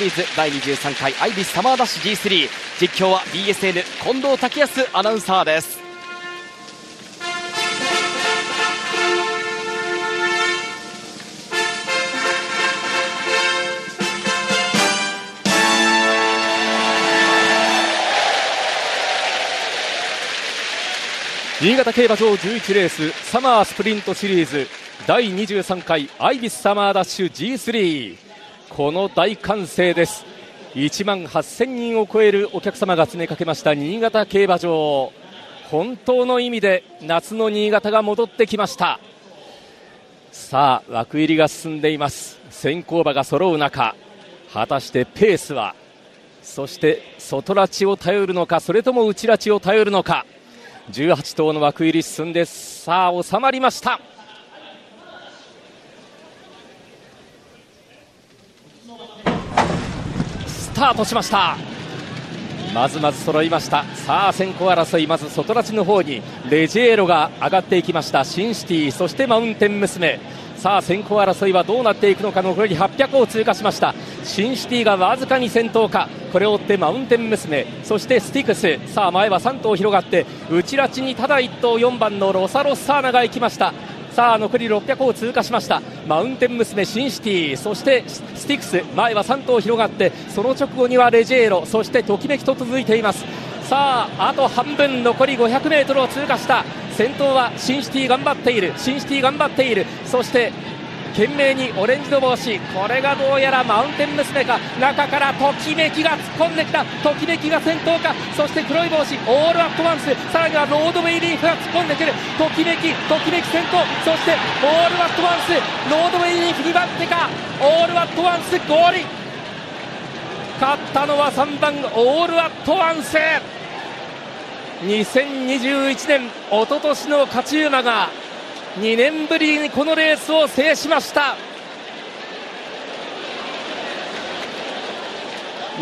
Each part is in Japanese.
リーズ第23回アイビスサマーダッシュ G3 実況は BSN 近藤武康アナウンサーです。新潟競馬場11レースサマースプリントシリーズ。第23回アイビスサマーダッシュ G3 この大歓声です。1万8000人を超えるお客様が詰めかけました新潟競馬場。本当の意味で夏の新潟が戻ってきました。さあ枠入りが進んでいます。先行馬が揃う中果たしてペースはそして外拉致を頼るのかそれとも内拉致を頼るのか。18頭の枠入り進んでさあ収まりました。タートしました。まずまず揃いました。さあ先行争いまず外拉致の方にレジェーロが上がっていきました。シンシティそしてマウンテン娘。さあ先行争いはどうなっていくのか残り800を通過しました。シンシティがわずかに先頭か。これを追ってマウンテン娘。そしてスティクス。さあ前は3頭広がって内ラチにただ1頭4番のロサロッサーナが行きました。さあ残り600を通過しました。マウンテンムスメシンシティ。そしてスティクス。前は3頭広がってその直後にはレジェーロ。そしてときめきと続いています。さああと半分。残り 500m を通過した。先頭はシンシティ頑張っている。シンシティ頑張っている。そして懸命にオレンジの帽子。これがどうやらマウンテンムスメか。中からときめきが突っ込んできた。ときめきが先頭か。そして黒い帽子。オールアットワンス。さらにはロードウェイリーフが突っ込んでくる。ときめきときめき先頭。そしてオールアットワンス。ロードウェイリーフ2番手か。オールアットワンスゴール勝ったのは3番オールアットワンス。2021年一昨年の勝ち馬が2年ぶりにこのレースを制しました。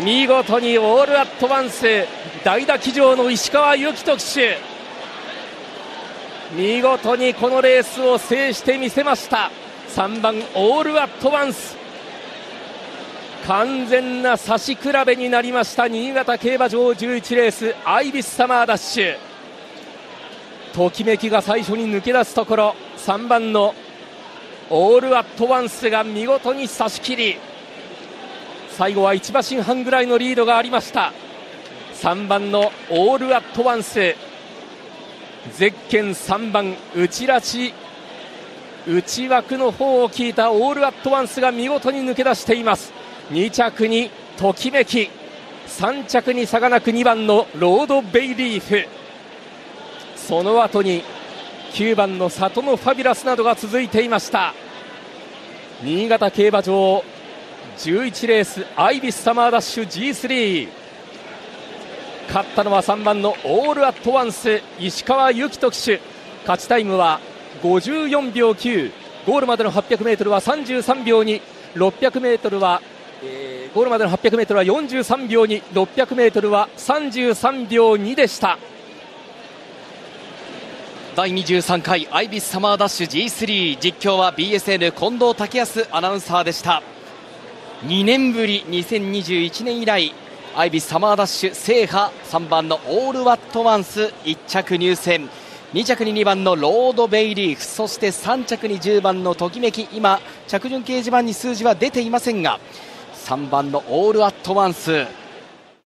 見事にオールアットワンス代打騎乗の石川祐希特手見事にこのレースを制してみせました。3番オールアットワンス。完全な差し比べになりました新潟競馬場11レースアイビスサマーダッシュ。ときめきが最初に抜け出すところ3番のオールアットワンスが見事に差し切り最後は1馬身半ぐらいのリードがありました。3番のオールアットワンスゼッケン3番内拉致内枠の方を聞いたオールアットワンスが見事に抜け出しています。2着にときめき3着に差がなく2番のロードベイリーフ。その後に9番の里のファビュラスなどが続いていました。新潟競馬場11レースアイビスサマーダッシュ G3 勝ったのは3番のオールアットワンス石川祐希特手勝ちタイムは54秒9ゴールまでの 800m は33秒2 600m は、えー、ゴールまでの 800m は43秒2 600m は33秒2でした。第23回アイビスサマーダッシュ G3 実況は BSN 近藤武康アナウンサーでした。2年ぶり2021年以来アイビスサマーダッシュ制覇3番のオールワットワンス1着入選2着に2番のロードベイリーフそして3着に10番のときめき。今着順掲示板に数字は出ていませんが3番のオールアットワンス。